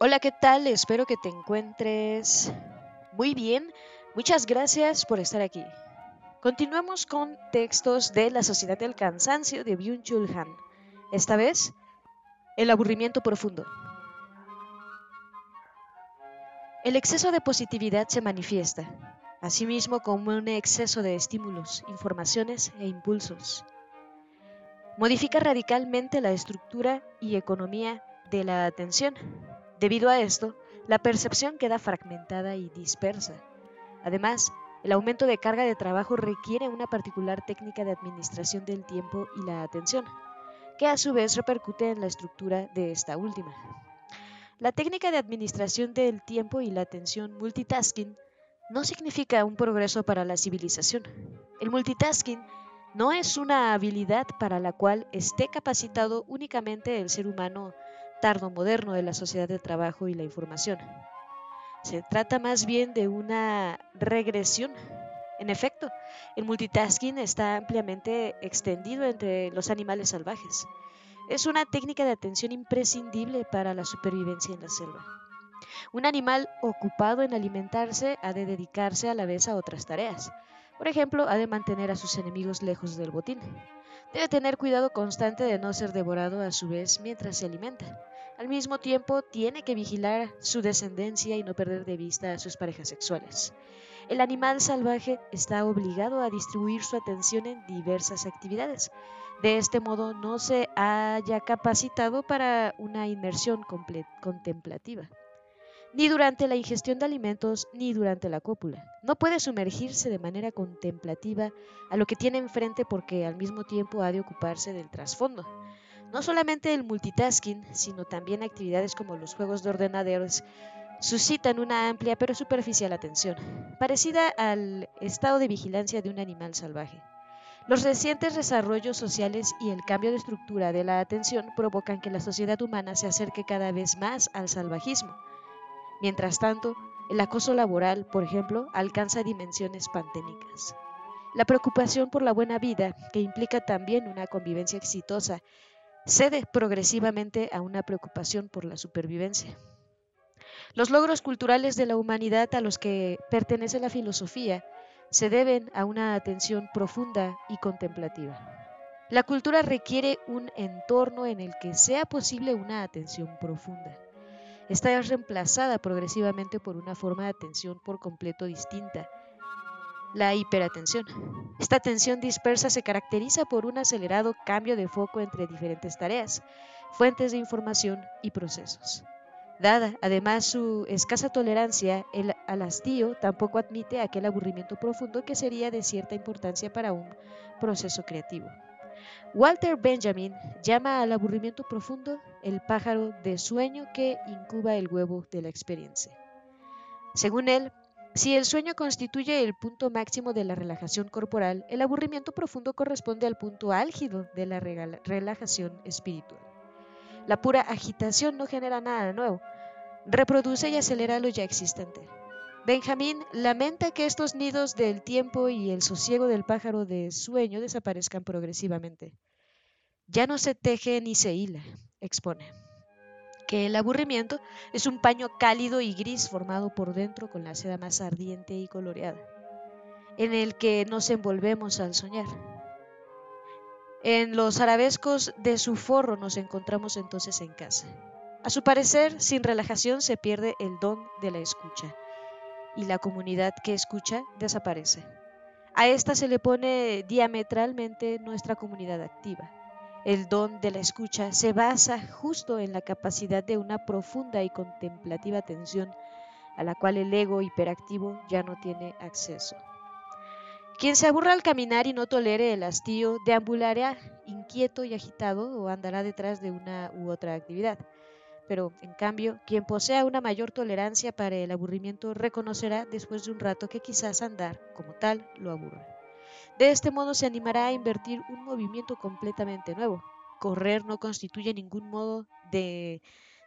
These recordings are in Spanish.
Hola, ¿qué tal? Espero que te encuentres muy bien. Muchas gracias por estar aquí. Continuamos con textos de La Sociedad del Cansancio de Byung-Chul Han. Esta vez, el aburrimiento profundo. El exceso de positividad se manifiesta, asimismo como un exceso de estímulos, informaciones e impulsos. Modifica radicalmente la estructura y economía de la atención. Debido a esto, la percepción queda fragmentada y dispersa. Además, el aumento de carga de trabajo requiere una particular técnica de administración del tiempo y la atención, que a su vez repercute en la estructura de esta última. La técnica de administración del tiempo y la atención multitasking no significa un progreso para la civilización. El multitasking no es una habilidad para la cual esté capacitado únicamente el ser humano tardo moderno de la sociedad del trabajo y la información. Se trata más bien de una regresión. En efecto, el multitasking está ampliamente extendido entre los animales salvajes. Es una técnica de atención imprescindible para la supervivencia en la selva. Un animal ocupado en alimentarse ha de dedicarse a la vez a otras tareas. Por ejemplo, ha de mantener a sus enemigos lejos del botín. Debe tener cuidado constante de no ser devorado a su vez mientras se alimenta. Al mismo tiempo, tiene que vigilar su descendencia y no perder de vista a sus parejas sexuales. El animal salvaje está obligado a distribuir su atención en diversas actividades. De este modo, no se haya capacitado para una inmersión contemplativa ni durante la ingestión de alimentos, ni durante la cópula. No puede sumergirse de manera contemplativa a lo que tiene enfrente porque al mismo tiempo ha de ocuparse del trasfondo. No solamente el multitasking, sino también actividades como los juegos de ordenadores suscitan una amplia pero superficial atención, parecida al estado de vigilancia de un animal salvaje. Los recientes desarrollos sociales y el cambio de estructura de la atención provocan que la sociedad humana se acerque cada vez más al salvajismo, Mientras tanto, el acoso laboral, por ejemplo, alcanza dimensiones pandémicas. La preocupación por la buena vida, que implica también una convivencia exitosa, cede progresivamente a una preocupación por la supervivencia. Los logros culturales de la humanidad a los que pertenece la filosofía se deben a una atención profunda y contemplativa. La cultura requiere un entorno en el que sea posible una atención profunda está reemplazada progresivamente por una forma de atención por completo distinta, la hiperatención. Esta atención dispersa se caracteriza por un acelerado cambio de foco entre diferentes tareas, fuentes de información y procesos. Dada además su escasa tolerancia el, al hastío, tampoco admite aquel aburrimiento profundo que sería de cierta importancia para un proceso creativo. Walter Benjamin llama al aburrimiento profundo el pájaro de sueño que incuba el huevo de la experiencia. Según él, si el sueño constituye el punto máximo de la relajación corporal, el aburrimiento profundo corresponde al punto álgido de la relajación espiritual. La pura agitación no genera nada nuevo, reproduce y acelera lo ya existente. Benjamín lamenta que estos nidos del tiempo y el sosiego del pájaro de sueño desaparezcan progresivamente. Ya no se teje ni se hila, expone. Que el aburrimiento es un paño cálido y gris formado por dentro con la seda más ardiente y coloreada, en el que nos envolvemos al soñar. En los arabescos de su forro nos encontramos entonces en casa. A su parecer, sin relajación se pierde el don de la escucha y la comunidad que escucha desaparece. A esta se le pone diametralmente nuestra comunidad activa. El don de la escucha se basa justo en la capacidad de una profunda y contemplativa atención a la cual el ego hiperactivo ya no tiene acceso. Quien se aburra al caminar y no tolere el hastío, deambulará inquieto y agitado o andará detrás de una u otra actividad pero en cambio, quien posea una mayor tolerancia para el aburrimiento reconocerá después de un rato que quizás andar como tal lo aburre. De este modo se animará a invertir un movimiento completamente nuevo. Correr no constituye ningún modo de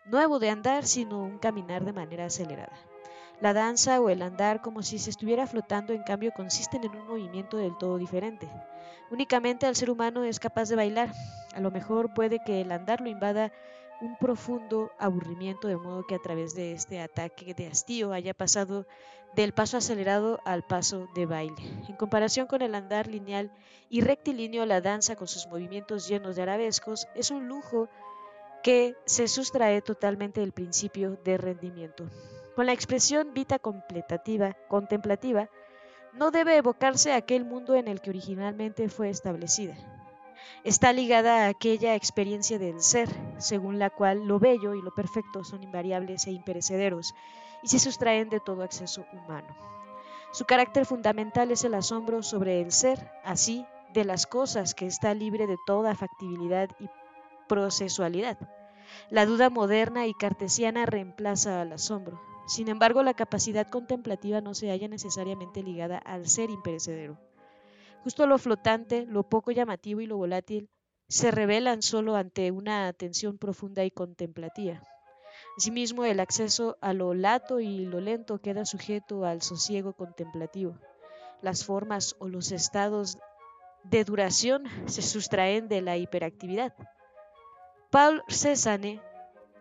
nuevo de andar, sino un caminar de manera acelerada. La danza o el andar como si se estuviera flotando, en cambio, consisten en un movimiento del todo diferente. Únicamente el ser humano es capaz de bailar. A lo mejor puede que el andar lo invada un profundo aburrimiento, de modo que a través de este ataque de hastío haya pasado del paso acelerado al paso de baile. En comparación con el andar lineal y rectilíneo, la danza con sus movimientos llenos de arabescos es un lujo que se sustrae totalmente del principio de rendimiento. Con la expresión vita completativa, contemplativa, no debe evocarse aquel mundo en el que originalmente fue establecida. Está ligada a aquella experiencia del ser, según la cual lo bello y lo perfecto son invariables e imperecederos y se sustraen de todo acceso humano. Su carácter fundamental es el asombro sobre el ser, así de las cosas que está libre de toda factibilidad y procesualidad. La duda moderna y cartesiana reemplaza al asombro. Sin embargo, la capacidad contemplativa no se halla necesariamente ligada al ser imperecedero. Justo lo flotante, lo poco llamativo y lo volátil se revelan solo ante una atención profunda y contemplativa. Asimismo, el acceso a lo lato y lo lento queda sujeto al sosiego contemplativo. Las formas o los estados de duración se sustraen de la hiperactividad. Paul Cézanne,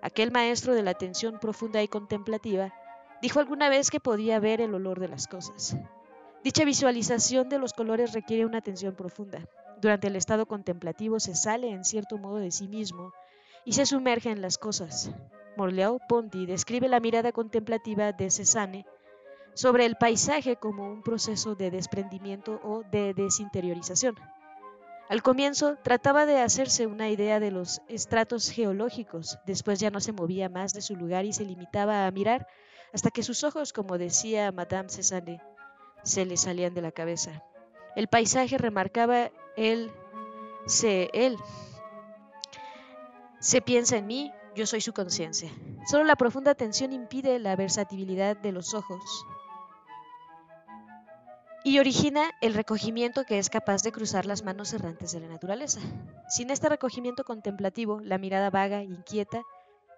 aquel maestro de la atención profunda y contemplativa, Dijo alguna vez que podía ver el olor de las cosas. Dicha visualización de los colores requiere una atención profunda. Durante el estado contemplativo se sale en cierto modo de sí mismo y se sumerge en las cosas. Morleau Ponty describe la mirada contemplativa de Cézanne sobre el paisaje como un proceso de desprendimiento o de desinteriorización. Al comienzo trataba de hacerse una idea de los estratos geológicos, después ya no se movía más de su lugar y se limitaba a mirar hasta que sus ojos, como decía Madame Cézanne, se le salían de la cabeza. El paisaje remarcaba él, se, él. Se piensa en mí, yo soy su conciencia. Solo la profunda atención impide la versatilidad de los ojos y origina el recogimiento que es capaz de cruzar las manos errantes de la naturaleza. Sin este recogimiento contemplativo, la mirada vaga, inquieta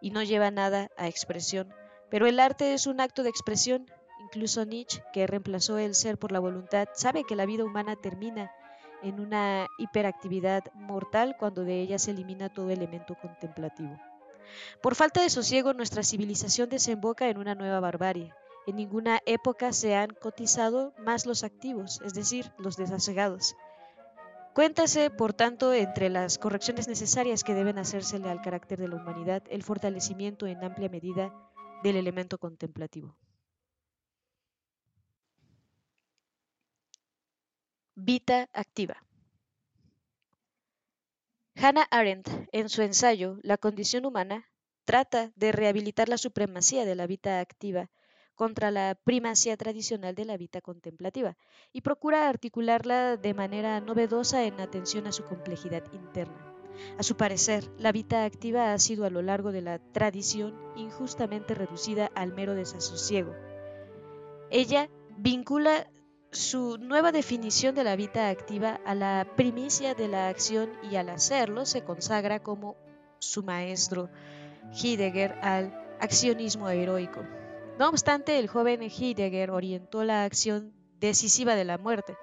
y no lleva nada a expresión, pero el arte es un acto de expresión. Incluso Nietzsche, que reemplazó el ser por la voluntad, sabe que la vida humana termina en una hiperactividad mortal cuando de ella se elimina todo elemento contemplativo. Por falta de sosiego, nuestra civilización desemboca en una nueva barbarie. En ninguna época se han cotizado más los activos, es decir, los desasegados. Cuéntase, por tanto, entre las correcciones necesarias que deben hacérsele al carácter de la humanidad el fortalecimiento en amplia medida del elemento contemplativo. Vita activa. Hannah Arendt, en su ensayo La condición humana, trata de rehabilitar la supremacía de la vida activa contra la primacía tradicional de la vida contemplativa y procura articularla de manera novedosa en atención a su complejidad interna. A su parecer, la vida activa ha sido a lo largo de la tradición injustamente reducida al mero desasosiego. Ella vincula su nueva definición de la vida activa a la primicia de la acción y al hacerlo se consagra como su maestro Heidegger al accionismo heroico. No obstante, el joven Heidegger orientó la acción decisiva de la muerte,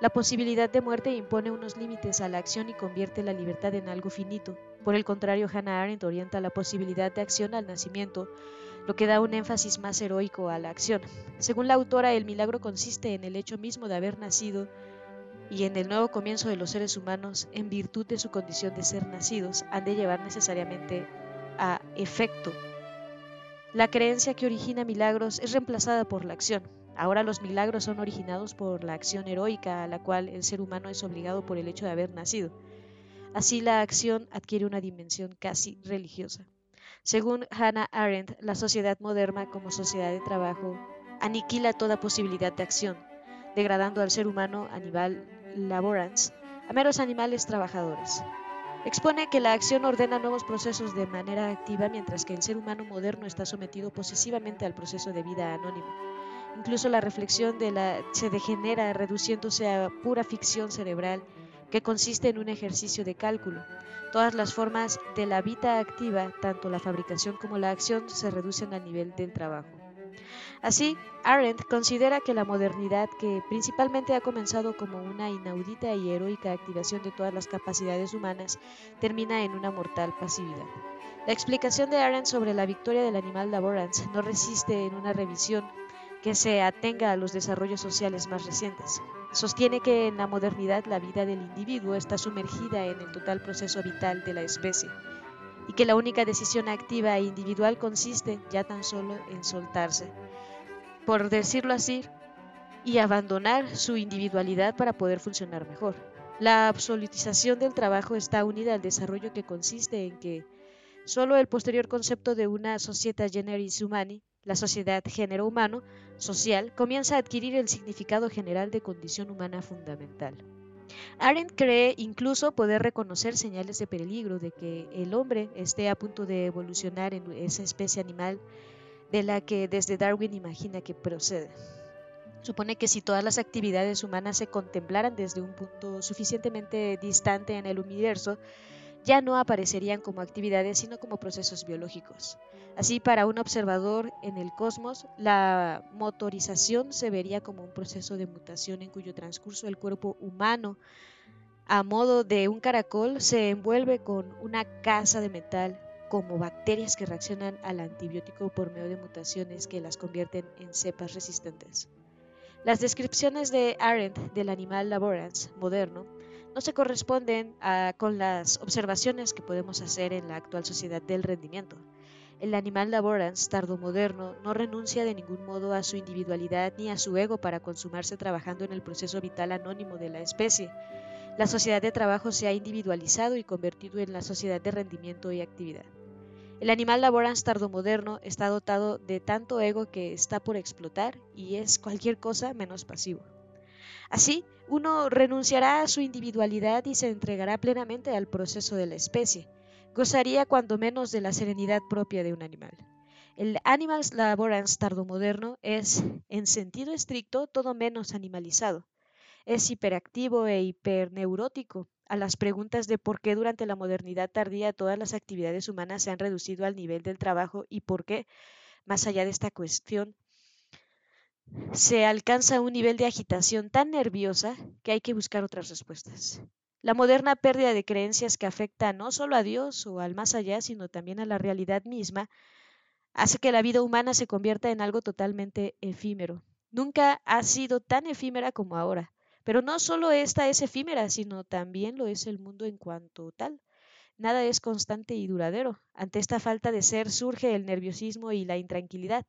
la posibilidad de muerte impone unos límites a la acción y convierte la libertad en algo finito. Por el contrario, Hannah Arendt orienta la posibilidad de acción al nacimiento, lo que da un énfasis más heroico a la acción. Según la autora, el milagro consiste en el hecho mismo de haber nacido y en el nuevo comienzo de los seres humanos, en virtud de su condición de ser nacidos, han de llevar necesariamente a efecto. La creencia que origina milagros es reemplazada por la acción. Ahora los milagros son originados por la acción heroica a la cual el ser humano es obligado por el hecho de haber nacido. Así la acción adquiere una dimensión casi religiosa. Según Hannah Arendt, la sociedad moderna como sociedad de trabajo aniquila toda posibilidad de acción, degradando al ser humano, animal laborans, a meros animales trabajadores. Expone que la acción ordena nuevos procesos de manera activa, mientras que el ser humano moderno está sometido posesivamente al proceso de vida anónimo Incluso la reflexión se degenera reduciéndose a pura ficción cerebral que consiste en un ejercicio de cálculo. Todas las formas de la vida activa, tanto la fabricación como la acción, se reducen al nivel del trabajo. Así, Arendt considera que la modernidad, que principalmente ha comenzado como una inaudita y heroica activación de todas las capacidades humanas, termina en una mortal pasividad. La explicación de Arendt sobre la victoria del animal laborans no resiste en una revisión que se atenga a los desarrollos sociales más recientes. Sostiene que en la modernidad la vida del individuo está sumergida en el total proceso vital de la especie y que la única decisión activa e individual consiste ya tan solo en soltarse, por decirlo así, y abandonar su individualidad para poder funcionar mejor. La absolutización del trabajo está unida al desarrollo que consiste en que solo el posterior concepto de una societa generis humani, la sociedad género humano, social, comienza a adquirir el significado general de condición humana fundamental. Arendt cree incluso poder reconocer señales de peligro de que el hombre esté a punto de evolucionar en esa especie animal de la que desde Darwin imagina que procede. Supone que si todas las actividades humanas se contemplaran desde un punto suficientemente distante en el universo, ya no aparecerían como actividades, sino como procesos biológicos. Así, para un observador en el cosmos, la motorización se vería como un proceso de mutación en cuyo transcurso el cuerpo humano, a modo de un caracol, se envuelve con una casa de metal como bacterias que reaccionan al antibiótico por medio de mutaciones que las convierten en cepas resistentes. Las descripciones de Arendt del animal laborans moderno no se corresponden con las observaciones que podemos hacer en la actual sociedad del rendimiento. El animal laborans tardomoderno no renuncia de ningún modo a su individualidad ni a su ego para consumarse trabajando en el proceso vital anónimo de la especie. La sociedad de trabajo se ha individualizado y convertido en la sociedad de rendimiento y actividad. El animal laborans tardomoderno está dotado de tanto ego que está por explotar y es cualquier cosa menos pasivo. Así, uno renunciará a su individualidad y se entregará plenamente al proceso de la especie. Gozaría cuando menos de la serenidad propia de un animal. El Animals Laborans tardomoderno es, en sentido estricto, todo menos animalizado. Es hiperactivo e hiperneurótico, a las preguntas de por qué durante la modernidad tardía todas las actividades humanas se han reducido al nivel del trabajo y por qué, más allá de esta cuestión, se alcanza un nivel de agitación tan nerviosa que hay que buscar otras respuestas. La moderna pérdida de creencias que afecta no solo a Dios o al más allá, sino también a la realidad misma, hace que la vida humana se convierta en algo totalmente efímero. Nunca ha sido tan efímera como ahora. Pero no solo esta es efímera, sino también lo es el mundo en cuanto tal. Nada es constante y duradero. Ante esta falta de ser surge el nerviosismo y la intranquilidad.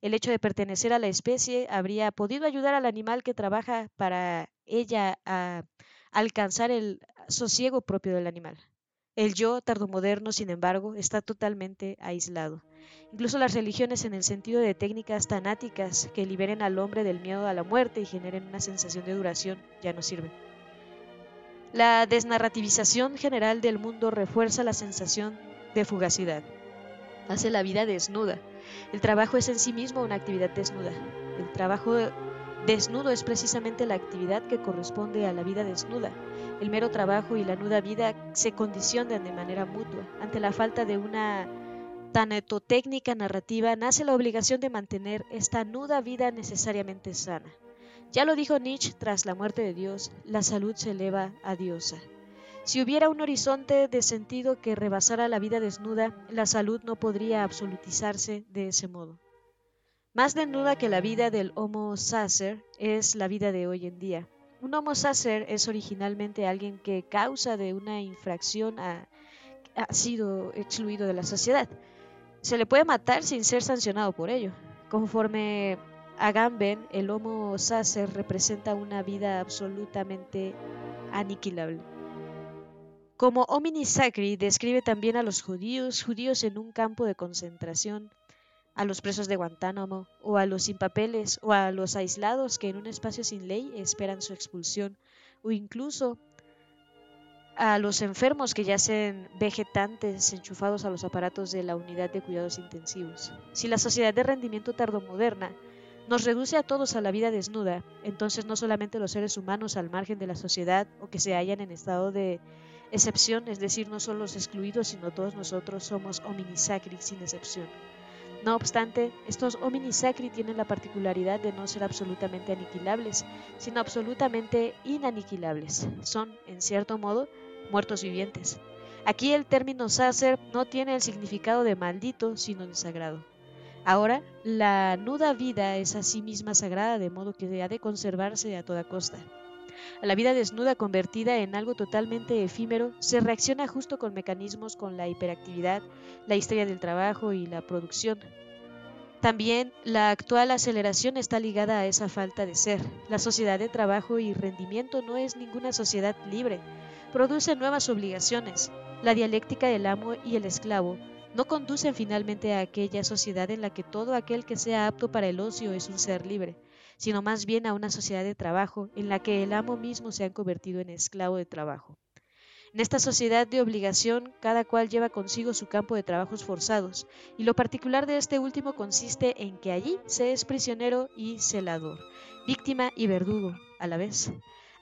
El hecho de pertenecer a la especie habría podido ayudar al animal que trabaja para ella a alcanzar el sosiego propio del animal. El yo tardomoderno, sin embargo, está totalmente aislado. Incluso las religiones en el sentido de técnicas tanáticas que liberen al hombre del miedo a la muerte y generen una sensación de duración ya no sirven. La desnarrativización general del mundo refuerza la sensación de fugacidad. Hace la vida desnuda. El trabajo es en sí mismo una actividad desnuda. El trabajo desnudo es precisamente la actividad que corresponde a la vida desnuda. El mero trabajo y la nuda vida se condicionan de manera mutua. Ante la falta de una tanetotécnica narrativa nace la obligación de mantener esta nuda vida necesariamente sana. Ya lo dijo Nietzsche tras la muerte de Dios, la salud se eleva a diosa. Si hubiera un horizonte de sentido que rebasara la vida desnuda, la salud no podría absolutizarse de ese modo. Más desnuda que la vida del Homo sacer es la vida de hoy en día. Un Homo sacer es originalmente alguien que, causa de una infracción, ha sido excluido de la sociedad se le puede matar sin ser sancionado por ello. Conforme a Gamben, el Homo sacer representa una vida absolutamente aniquilable. Como homini sacri describe también a los judíos, judíos en un campo de concentración, a los presos de Guantánamo, o a los sin papeles, o a los aislados que en un espacio sin ley esperan su expulsión, o incluso a los enfermos que yacen vegetantes enchufados a los aparatos de la unidad de cuidados intensivos. Si la sociedad de rendimiento tardomoderna nos reduce a todos a la vida desnuda, entonces no solamente los seres humanos al margen de la sociedad o que se hallan en estado de excepción, es decir, no solo los excluidos, sino todos nosotros somos hominisacri sin excepción. No obstante, estos homini sacri tienen la particularidad de no ser absolutamente aniquilables, sino absolutamente inaniquilables. Son, en cierto modo, muertos vivientes. Aquí el término sacer no tiene el significado de maldito, sino de sagrado. Ahora, la nuda vida es a sí misma sagrada, de modo que ha de conservarse a toda costa. A la vida desnuda convertida en algo totalmente efímero, se reacciona justo con mecanismos con la hiperactividad, la historia del trabajo y la producción. También la actual aceleración está ligada a esa falta de ser. La sociedad de trabajo y rendimiento no es ninguna sociedad libre. Produce nuevas obligaciones. La dialéctica del amo y el esclavo no conducen finalmente a aquella sociedad en la que todo aquel que sea apto para el ocio es un ser libre, sino más bien a una sociedad de trabajo en la que el amo mismo se ha convertido en esclavo de trabajo. En esta sociedad de obligación, cada cual lleva consigo su campo de trabajos forzados, y lo particular de este último consiste en que allí se es prisionero y celador, víctima y verdugo a la vez.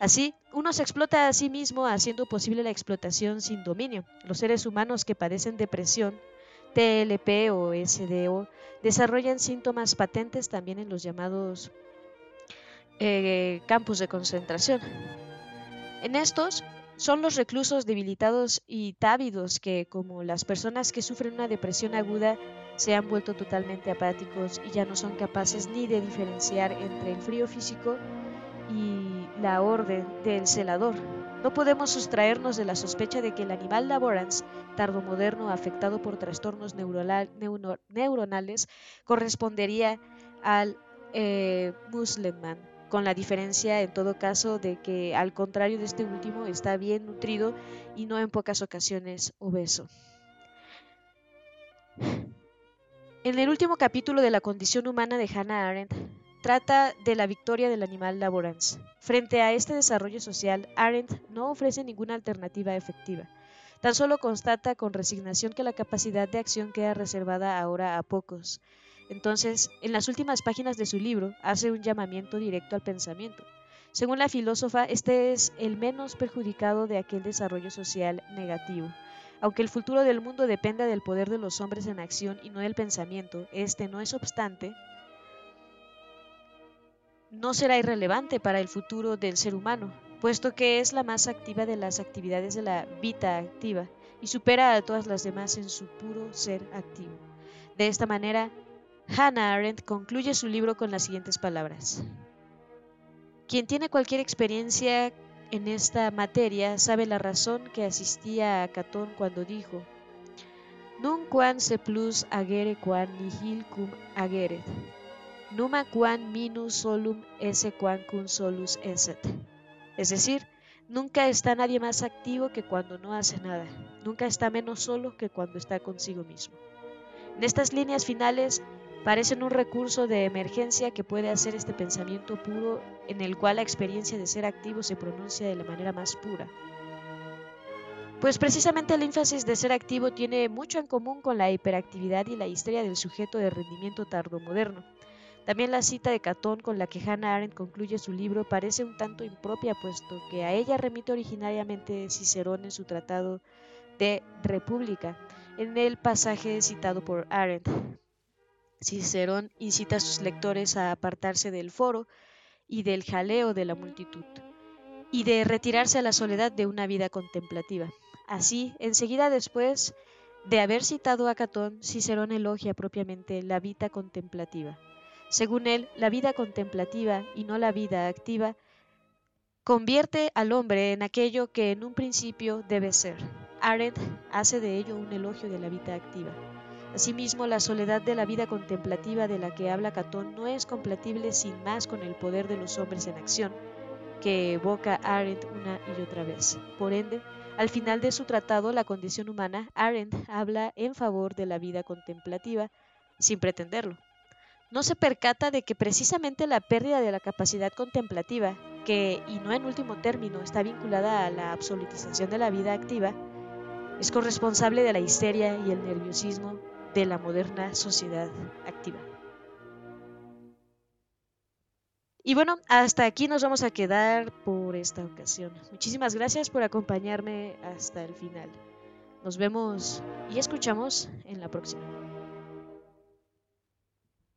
Así, uno se explota a sí mismo haciendo posible la explotación sin dominio. Los seres humanos que padecen depresión TLP o SDO desarrollan síntomas patentes también en los llamados eh, campos de concentración. En estos son los reclusos debilitados y távidos que, como las personas que sufren una depresión aguda, se han vuelto totalmente apáticos y ya no son capaces ni de diferenciar entre el frío físico y la orden del celador. No podemos sustraernos de la sospecha de que el animal laborans, tardomoderno afectado por trastornos neuronales, correspondería al eh, muslimán, con la diferencia en todo caso de que al contrario de este último está bien nutrido y no en pocas ocasiones obeso. En el último capítulo de la condición humana de Hannah Arendt, trata de la victoria del animal laborans. Frente a este desarrollo social, Arendt no ofrece ninguna alternativa efectiva. Tan solo constata con resignación que la capacidad de acción queda reservada ahora a pocos. Entonces, en las últimas páginas de su libro, hace un llamamiento directo al pensamiento. Según la filósofa, este es el menos perjudicado de aquel desarrollo social negativo. Aunque el futuro del mundo dependa del poder de los hombres en acción y no del pensamiento, este no es obstante no será irrelevante para el futuro del ser humano, puesto que es la más activa de las actividades de la vida activa y supera a todas las demás en su puro ser activo. De esta manera, Hannah Arendt concluye su libro con las siguientes palabras. Quien tiene cualquier experiencia en esta materia sabe la razón que asistía a Catón cuando dijo, Nunc quan se plus agere quan nihil cum ageret numa quan minus solum esse quan cum solus esset. Es decir, nunca está nadie más activo que cuando no hace nada, nunca está menos solo que cuando está consigo mismo. En estas líneas finales parecen un recurso de emergencia que puede hacer este pensamiento puro en el cual la experiencia de ser activo se pronuncia de la manera más pura. Pues precisamente el énfasis de ser activo tiene mucho en común con la hiperactividad y la historia del sujeto de rendimiento tardomoderno. También la cita de Catón con la que Hannah Arendt concluye su libro parece un tanto impropia, puesto que a ella remite originariamente Cicerón en su tratado de República, en el pasaje citado por Arendt. Cicerón incita a sus lectores a apartarse del foro y del jaleo de la multitud, y de retirarse a la soledad de una vida contemplativa. Así, enseguida después de haber citado a Catón, Cicerón elogia propiamente la vida contemplativa. Según él, la vida contemplativa y no la vida activa convierte al hombre en aquello que en un principio debe ser. Arendt hace de ello un elogio de la vida activa. Asimismo, la soledad de la vida contemplativa de la que habla Catón no es compatible sin más con el poder de los hombres en acción, que evoca Arendt una y otra vez. Por ende, al final de su tratado La condición humana, Arendt habla en favor de la vida contemplativa sin pretenderlo no se percata de que precisamente la pérdida de la capacidad contemplativa, que, y no en último término, está vinculada a la absolutización de la vida activa, es corresponsable de la histeria y el nerviosismo de la moderna sociedad activa. Y bueno, hasta aquí nos vamos a quedar por esta ocasión. Muchísimas gracias por acompañarme hasta el final. Nos vemos y escuchamos en la próxima.